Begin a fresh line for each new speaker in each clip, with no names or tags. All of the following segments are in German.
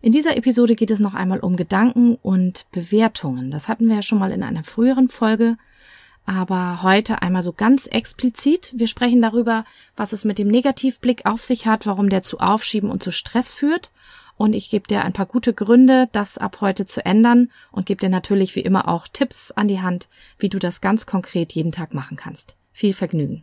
In dieser Episode geht es noch einmal um Gedanken und Bewertungen. Das hatten wir ja schon mal in einer früheren Folge, aber heute einmal so ganz explizit. Wir sprechen darüber, was es mit dem Negativblick auf sich hat, warum der zu Aufschieben und zu Stress führt. Und ich gebe dir ein paar gute Gründe, das ab heute zu ändern und gebe dir natürlich wie immer auch Tipps an die Hand, wie du das ganz konkret jeden Tag machen kannst. Viel Vergnügen.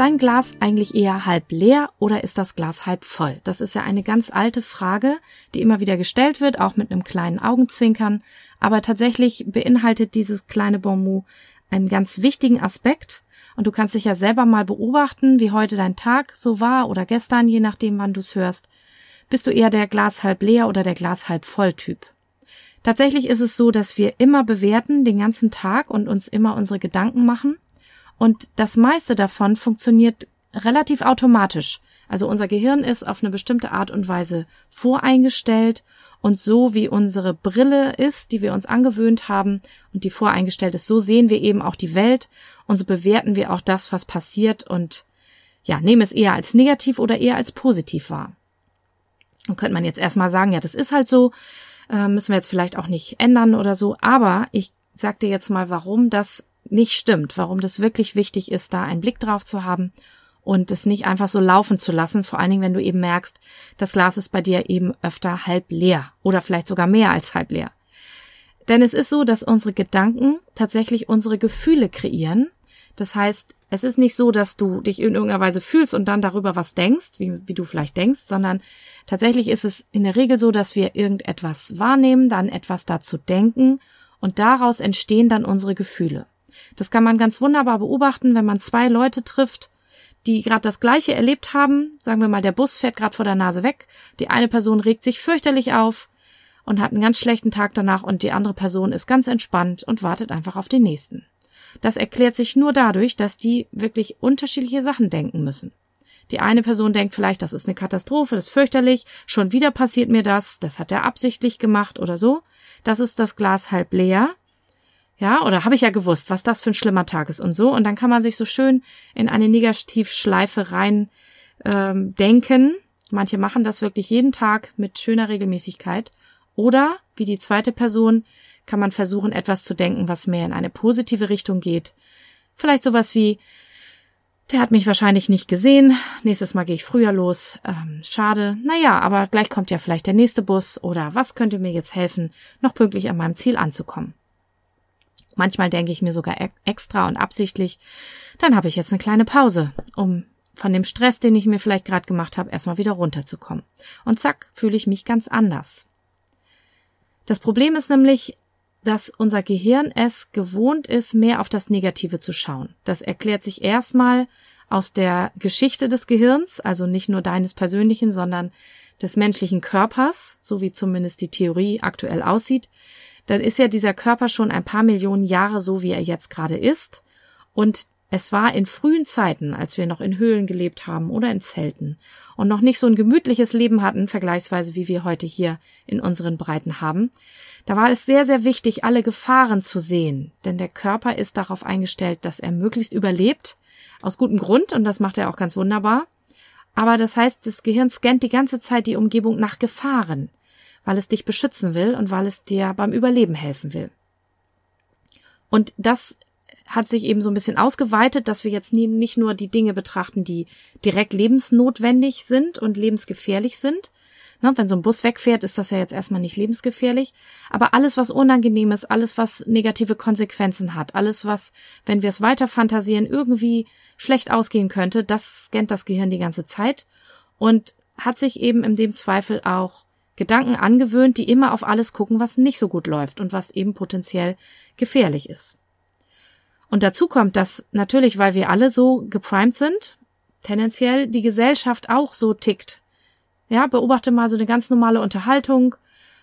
Dein Glas eigentlich eher halb leer oder ist das Glas halb voll? Das ist ja eine ganz alte Frage, die immer wieder gestellt wird, auch mit einem kleinen Augenzwinkern. Aber tatsächlich beinhaltet dieses kleine Bonmot einen ganz wichtigen Aspekt. Und du kannst dich ja selber mal beobachten, wie heute dein Tag so war oder gestern, je nachdem, wann du es hörst. Bist du eher der Glas halb leer oder der Glas halb voll Typ? Tatsächlich ist es so, dass wir immer bewerten den ganzen Tag und uns immer unsere Gedanken machen. Und das meiste davon funktioniert relativ automatisch. Also unser Gehirn ist auf eine bestimmte Art und Weise voreingestellt und so wie unsere Brille ist, die wir uns angewöhnt haben und die voreingestellt ist, so sehen wir eben auch die Welt und so bewerten wir auch das, was passiert und ja, nehmen es eher als negativ oder eher als positiv wahr. Dann könnte man jetzt erstmal sagen, ja, das ist halt so, äh, müssen wir jetzt vielleicht auch nicht ändern oder so, aber ich sag dir jetzt mal, warum das nicht stimmt, warum das wirklich wichtig ist, da einen Blick drauf zu haben und es nicht einfach so laufen zu lassen, vor allen Dingen, wenn du eben merkst, das Glas ist bei dir eben öfter halb leer oder vielleicht sogar mehr als halb leer. Denn es ist so, dass unsere Gedanken tatsächlich unsere Gefühle kreieren. Das heißt, es ist nicht so, dass du dich in irgendeiner Weise fühlst und dann darüber was denkst, wie, wie du vielleicht denkst, sondern tatsächlich ist es in der Regel so, dass wir irgendetwas wahrnehmen, dann etwas dazu denken und daraus entstehen dann unsere Gefühle. Das kann man ganz wunderbar beobachten, wenn man zwei Leute trifft, die gerade das Gleiche erlebt haben. Sagen wir mal, der Bus fährt gerade vor der Nase weg. Die eine Person regt sich fürchterlich auf und hat einen ganz schlechten Tag danach und die andere Person ist ganz entspannt und wartet einfach auf den nächsten. Das erklärt sich nur dadurch, dass die wirklich unterschiedliche Sachen denken müssen. Die eine Person denkt vielleicht, das ist eine Katastrophe, das ist fürchterlich, schon wieder passiert mir das, das hat er absichtlich gemacht oder so. Das ist das Glas halb leer. Ja, oder habe ich ja gewusst, was das für ein schlimmer Tag ist und so. Und dann kann man sich so schön in eine Negativschleife rein ähm, denken. Manche machen das wirklich jeden Tag mit schöner Regelmäßigkeit. Oder, wie die zweite Person, kann man versuchen, etwas zu denken, was mehr in eine positive Richtung geht. Vielleicht sowas wie, der hat mich wahrscheinlich nicht gesehen. Nächstes Mal gehe ich früher los. Ähm, schade. Naja, aber gleich kommt ja vielleicht der nächste Bus. Oder was könnte mir jetzt helfen, noch pünktlich an meinem Ziel anzukommen? Manchmal denke ich mir sogar extra und absichtlich, dann habe ich jetzt eine kleine Pause, um von dem Stress, den ich mir vielleicht gerade gemacht habe, erstmal wieder runterzukommen. Und zack, fühle ich mich ganz anders. Das Problem ist nämlich, dass unser Gehirn es gewohnt ist, mehr auf das Negative zu schauen. Das erklärt sich erstmal aus der Geschichte des Gehirns, also nicht nur deines persönlichen, sondern des menschlichen Körpers, so wie zumindest die Theorie aktuell aussieht dann ist ja dieser Körper schon ein paar Millionen Jahre so, wie er jetzt gerade ist. Und es war in frühen Zeiten, als wir noch in Höhlen gelebt haben oder in Zelten und noch nicht so ein gemütliches Leben hatten, vergleichsweise wie wir heute hier in unseren Breiten haben, da war es sehr, sehr wichtig, alle Gefahren zu sehen, denn der Körper ist darauf eingestellt, dass er möglichst überlebt, aus gutem Grund, und das macht er auch ganz wunderbar. Aber das heißt, das Gehirn scannt die ganze Zeit die Umgebung nach Gefahren weil es dich beschützen will und weil es dir beim Überleben helfen will. Und das hat sich eben so ein bisschen ausgeweitet, dass wir jetzt nie, nicht nur die Dinge betrachten, die direkt lebensnotwendig sind und lebensgefährlich sind. Ne, wenn so ein Bus wegfährt, ist das ja jetzt erstmal nicht lebensgefährlich. Aber alles, was unangenehm ist, alles, was negative Konsequenzen hat, alles, was, wenn wir es weiter fantasieren, irgendwie schlecht ausgehen könnte, das scannt das Gehirn die ganze Zeit und hat sich eben in dem Zweifel auch Gedanken angewöhnt, die immer auf alles gucken, was nicht so gut läuft und was eben potenziell gefährlich ist. Und dazu kommt, dass natürlich, weil wir alle so geprimed sind, tendenziell die Gesellschaft auch so tickt. Ja, beobachte mal so eine ganz normale Unterhaltung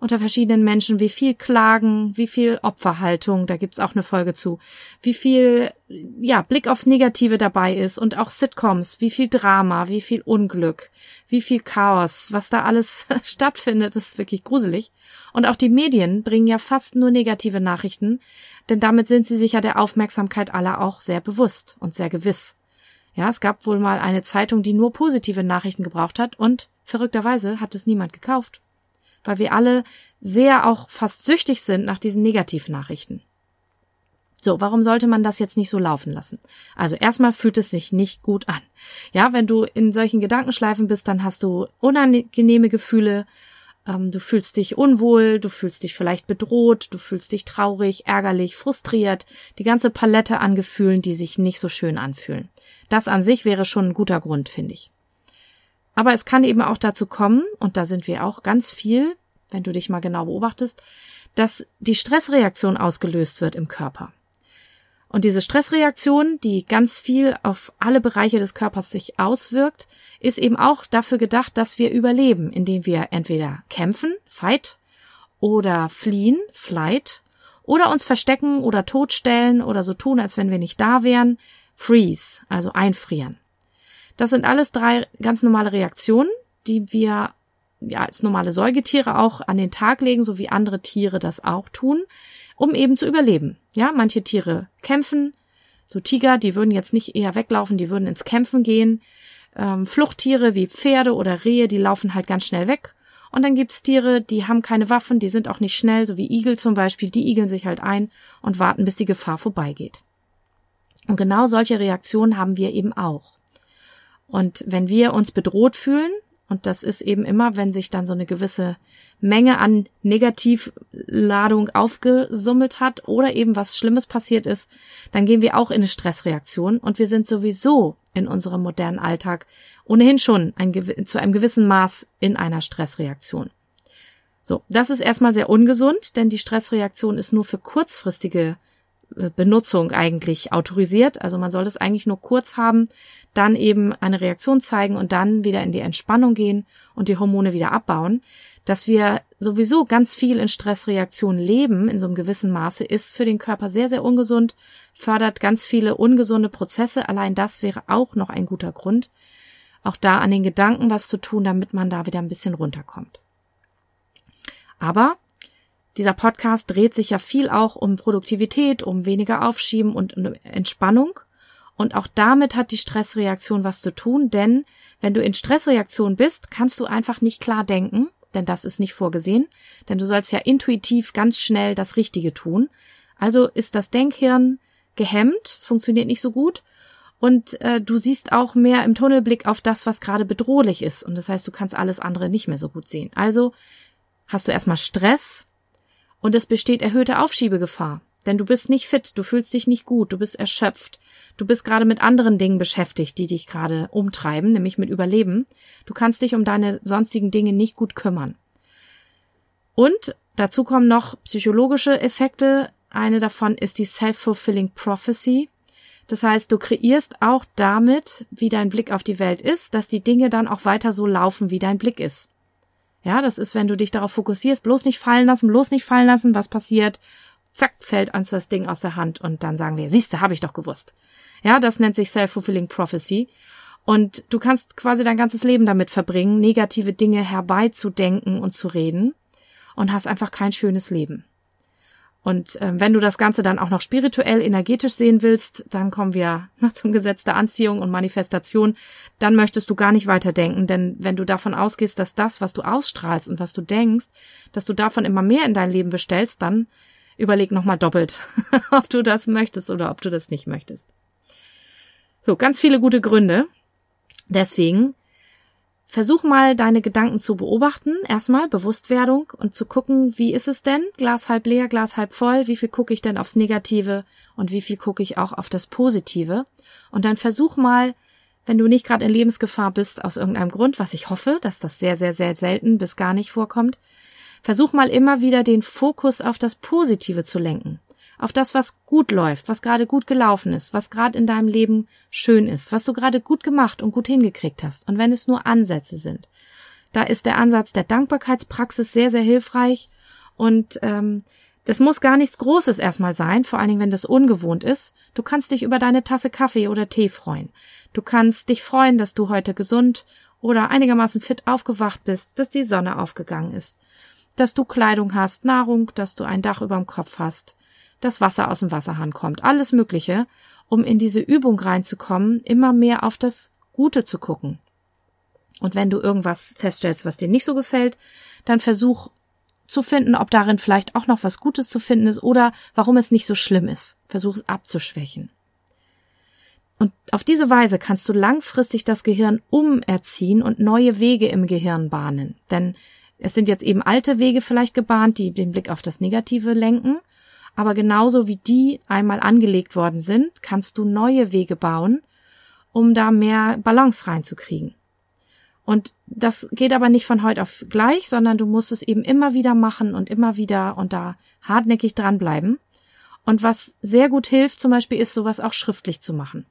unter verschiedenen Menschen, wie viel Klagen, wie viel Opferhaltung, da gibt's auch eine Folge zu, wie viel, ja, Blick aufs Negative dabei ist und auch Sitcoms, wie viel Drama, wie viel Unglück, wie viel Chaos, was da alles stattfindet, ist wirklich gruselig. Und auch die Medien bringen ja fast nur negative Nachrichten, denn damit sind sie sich ja der Aufmerksamkeit aller auch sehr bewusst und sehr gewiss. Ja, es gab wohl mal eine Zeitung, die nur positive Nachrichten gebraucht hat und verrückterweise hat es niemand gekauft weil wir alle sehr auch fast süchtig sind nach diesen Negativnachrichten. So, warum sollte man das jetzt nicht so laufen lassen? Also erstmal fühlt es sich nicht gut an. Ja, wenn du in solchen Gedankenschleifen bist, dann hast du unangenehme Gefühle, ähm, du fühlst dich unwohl, du fühlst dich vielleicht bedroht, du fühlst dich traurig, ärgerlich, frustriert, die ganze Palette an Gefühlen, die sich nicht so schön anfühlen. Das an sich wäre schon ein guter Grund, finde ich. Aber es kann eben auch dazu kommen, und da sind wir auch ganz viel, wenn du dich mal genau beobachtest, dass die Stressreaktion ausgelöst wird im Körper. Und diese Stressreaktion, die ganz viel auf alle Bereiche des Körpers sich auswirkt, ist eben auch dafür gedacht, dass wir überleben, indem wir entweder kämpfen, fight, oder fliehen, flight, oder uns verstecken oder totstellen oder so tun, als wenn wir nicht da wären, freeze, also einfrieren. Das sind alles drei ganz normale Reaktionen, die wir ja als normale Säugetiere auch an den Tag legen, so wie andere Tiere das auch tun, um eben zu überleben. Ja, manche Tiere kämpfen, so Tiger, die würden jetzt nicht eher weglaufen, die würden ins Kämpfen gehen. Ähm, Fluchttiere wie Pferde oder Rehe, die laufen halt ganz schnell weg. Und dann gibt's Tiere, die haben keine Waffen, die sind auch nicht schnell, so wie Igel zum Beispiel, die igeln sich halt ein und warten, bis die Gefahr vorbeigeht. Und genau solche Reaktionen haben wir eben auch. Und wenn wir uns bedroht fühlen, und das ist eben immer, wenn sich dann so eine gewisse Menge an Negativladung aufgesummelt hat oder eben was Schlimmes passiert ist, dann gehen wir auch in eine Stressreaktion und wir sind sowieso in unserem modernen Alltag ohnehin schon ein, zu einem gewissen Maß in einer Stressreaktion. So, das ist erstmal sehr ungesund, denn die Stressreaktion ist nur für kurzfristige Benutzung eigentlich autorisiert. Also man soll das eigentlich nur kurz haben, dann eben eine Reaktion zeigen und dann wieder in die Entspannung gehen und die Hormone wieder abbauen. Dass wir sowieso ganz viel in Stressreaktionen leben, in so einem gewissen Maße, ist für den Körper sehr, sehr ungesund, fördert ganz viele ungesunde Prozesse. Allein das wäre auch noch ein guter Grund, auch da an den Gedanken was zu tun, damit man da wieder ein bisschen runterkommt. Aber dieser Podcast dreht sich ja viel auch um Produktivität, um weniger Aufschieben und Entspannung. Und auch damit hat die Stressreaktion was zu tun, denn wenn du in Stressreaktion bist, kannst du einfach nicht klar denken, denn das ist nicht vorgesehen, denn du sollst ja intuitiv ganz schnell das Richtige tun. Also ist das Denkhirn gehemmt, es funktioniert nicht so gut und äh, du siehst auch mehr im Tunnelblick auf das, was gerade bedrohlich ist und das heißt, du kannst alles andere nicht mehr so gut sehen. Also hast du erstmal Stress, und es besteht erhöhte Aufschiebegefahr. Denn du bist nicht fit, du fühlst dich nicht gut, du bist erschöpft, du bist gerade mit anderen Dingen beschäftigt, die dich gerade umtreiben, nämlich mit Überleben. Du kannst dich um deine sonstigen Dinge nicht gut kümmern. Und dazu kommen noch psychologische Effekte. Eine davon ist die Self-Fulfilling Prophecy. Das heißt, du kreierst auch damit, wie dein Blick auf die Welt ist, dass die Dinge dann auch weiter so laufen, wie dein Blick ist. Ja, das ist, wenn du dich darauf fokussierst, bloß nicht fallen lassen, bloß nicht fallen lassen, was passiert. Zack, fällt uns das Ding aus der Hand und dann sagen wir, siehste, habe ich doch gewusst. Ja, das nennt sich Self-Fulfilling Prophecy. Und du kannst quasi dein ganzes Leben damit verbringen, negative Dinge herbeizudenken und zu reden und hast einfach kein schönes Leben. Und äh, wenn du das Ganze dann auch noch spirituell, energetisch sehen willst, dann kommen wir zum Gesetz der Anziehung und Manifestation. Dann möchtest du gar nicht weiterdenken, denn wenn du davon ausgehst, dass das, was du ausstrahlst und was du denkst, dass du davon immer mehr in dein Leben bestellst, dann überleg nochmal doppelt, ob du das möchtest oder ob du das nicht möchtest. So, ganz viele gute Gründe. Deswegen Versuch mal, deine Gedanken zu beobachten. Erstmal Bewusstwerdung und zu gucken, wie ist es denn? Glas halb leer, Glas halb voll. Wie viel gucke ich denn aufs Negative und wie viel gucke ich auch auf das Positive? Und dann versuch mal, wenn du nicht gerade in Lebensgefahr bist aus irgendeinem Grund, was ich hoffe, dass das sehr, sehr, sehr selten bis gar nicht vorkommt, versuch mal immer wieder den Fokus auf das Positive zu lenken auf das, was gut läuft, was gerade gut gelaufen ist, was gerade in deinem Leben schön ist, was du gerade gut gemacht und gut hingekriegt hast. Und wenn es nur Ansätze sind. Da ist der Ansatz der Dankbarkeitspraxis sehr, sehr hilfreich und ähm, das muss gar nichts Großes erstmal sein, vor allen Dingen, wenn das ungewohnt ist. Du kannst dich über deine Tasse Kaffee oder Tee freuen. Du kannst dich freuen, dass du heute gesund oder einigermaßen fit aufgewacht bist, dass die Sonne aufgegangen ist, dass du Kleidung hast, Nahrung, dass du ein Dach über dem Kopf hast, dass Wasser aus dem Wasserhahn kommt, alles Mögliche, um in diese Übung reinzukommen, immer mehr auf das Gute zu gucken. Und wenn du irgendwas feststellst, was dir nicht so gefällt, dann versuch zu finden, ob darin vielleicht auch noch was Gutes zu finden ist oder warum es nicht so schlimm ist. Versuch es abzuschwächen. Und auf diese Weise kannst du langfristig das Gehirn umerziehen und neue Wege im Gehirn bahnen. Denn es sind jetzt eben alte Wege vielleicht gebahnt, die den Blick auf das Negative lenken. Aber genauso wie die einmal angelegt worden sind, kannst du neue Wege bauen, um da mehr Balance reinzukriegen. Und das geht aber nicht von heute auf gleich, sondern du musst es eben immer wieder machen und immer wieder und da hartnäckig dranbleiben. Und was sehr gut hilft, zum Beispiel, ist sowas auch schriftlich zu machen.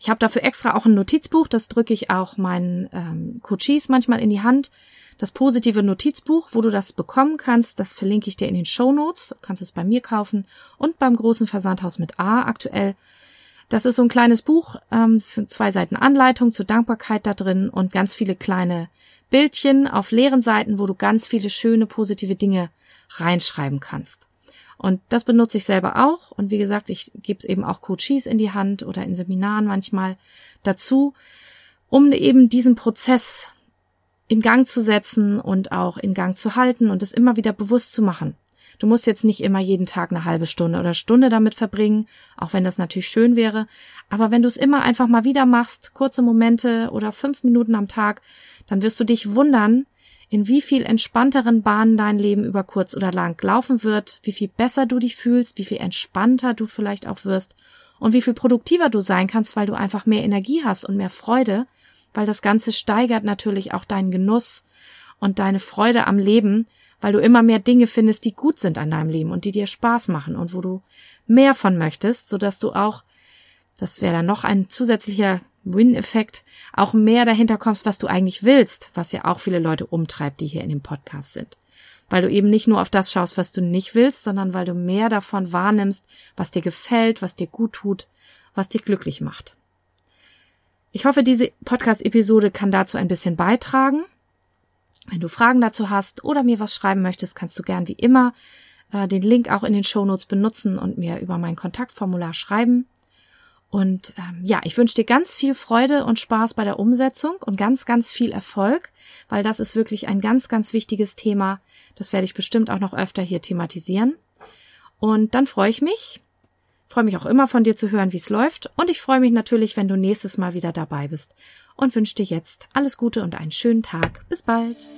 Ich habe dafür extra auch ein Notizbuch, das drücke ich auch meinen ähm, Coaches manchmal in die Hand. Das positive Notizbuch, wo du das bekommen kannst, das verlinke ich dir in den Show Notes. Du kannst es bei mir kaufen und beim großen Versandhaus mit A aktuell. Das ist so ein kleines Buch, ähm, sind zwei Seiten Anleitung zur Dankbarkeit da drin und ganz viele kleine Bildchen auf leeren Seiten, wo du ganz viele schöne positive Dinge reinschreiben kannst. Und das benutze ich selber auch. Und wie gesagt, ich gebe es eben auch Coaches in die Hand oder in Seminaren manchmal dazu, um eben diesen Prozess in Gang zu setzen und auch in Gang zu halten und es immer wieder bewusst zu machen. Du musst jetzt nicht immer jeden Tag eine halbe Stunde oder Stunde damit verbringen, auch wenn das natürlich schön wäre. Aber wenn du es immer einfach mal wieder machst, kurze Momente oder fünf Minuten am Tag, dann wirst du dich wundern, in wie viel entspannteren Bahnen dein Leben über kurz oder lang laufen wird, wie viel besser du dich fühlst, wie viel entspannter du vielleicht auch wirst und wie viel produktiver du sein kannst, weil du einfach mehr Energie hast und mehr Freude, weil das Ganze steigert natürlich auch deinen Genuss und deine Freude am Leben, weil du immer mehr Dinge findest, die gut sind an deinem Leben und die dir Spaß machen und wo du mehr von möchtest, so dass du auch, das wäre dann noch ein zusätzlicher Win-Effekt, auch mehr dahinter kommst, was du eigentlich willst, was ja auch viele Leute umtreibt, die hier in dem Podcast sind. Weil du eben nicht nur auf das schaust, was du nicht willst, sondern weil du mehr davon wahrnimmst, was dir gefällt, was dir gut tut, was dich glücklich macht. Ich hoffe, diese Podcast-Episode kann dazu ein bisschen beitragen. Wenn du Fragen dazu hast oder mir was schreiben möchtest, kannst du gern wie immer äh, den Link auch in den Shownotes benutzen und mir über mein Kontaktformular schreiben. Und ähm, ja, ich wünsche dir ganz viel Freude und Spaß bei der Umsetzung und ganz, ganz viel Erfolg, weil das ist wirklich ein ganz, ganz wichtiges Thema. Das werde ich bestimmt auch noch öfter hier thematisieren. Und dann freue ich mich, freue mich auch immer von dir zu hören, wie es läuft. Und ich freue mich natürlich, wenn du nächstes Mal wieder dabei bist und wünsche dir jetzt alles Gute und einen schönen Tag. Bis bald.